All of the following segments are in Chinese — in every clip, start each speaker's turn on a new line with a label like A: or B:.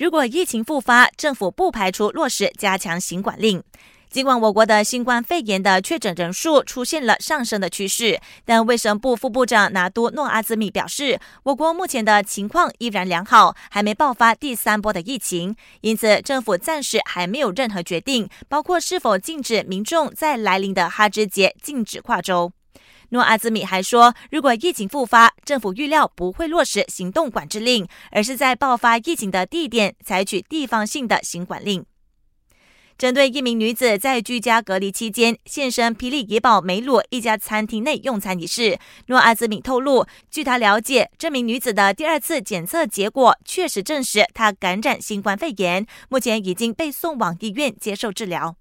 A: 如果疫情复发，政府不排除落实加强行管令。尽管我国的新冠肺炎的确诊人数出现了上升的趋势，但卫生部副部长拿督诺阿兹米表示，我国目前的情况依然良好，还没爆发第三波的疫情，因此政府暂时还没有任何决定，包括是否禁止民众在来临的哈芝节禁止跨州。诺阿兹米还说，如果疫情复发，政府预料不会落实行动管制令，而是在爆发疫情的地点采取地方性的行管令。针对一名女子在居家隔离期间现身霹雳野堡梅鲁一家餐厅内用餐一事，诺阿兹米透露，据他了解，这名女子的第二次检测结果确实证实她感染新冠肺炎，目前已经被送往医院接受治疗。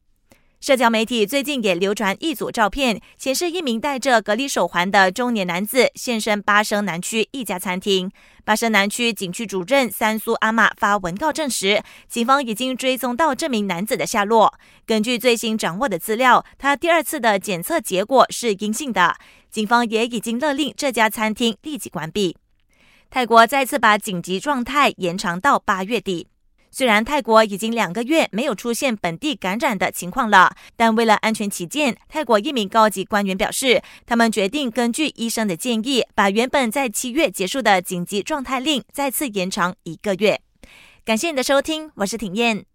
A: 社交媒体最近也流传一组照片，显示一名戴着隔离手环的中年男子现身巴生南区一家餐厅。巴生南区警区主任三苏阿玛发文告证实，警方已经追踪到这名男子的下落。根据最新掌握的资料，他第二次的检测结果是阴性的。警方也已经勒令这家餐厅立即关闭。泰国再次把紧急状态延长到八月底。虽然泰国已经两个月没有出现本地感染的情况了，但为了安全起见，泰国一名高级官员表示，他们决定根据医生的建议，把原本在七月结束的紧急状态令再次延长一个月。感谢你的收听，我是挺燕。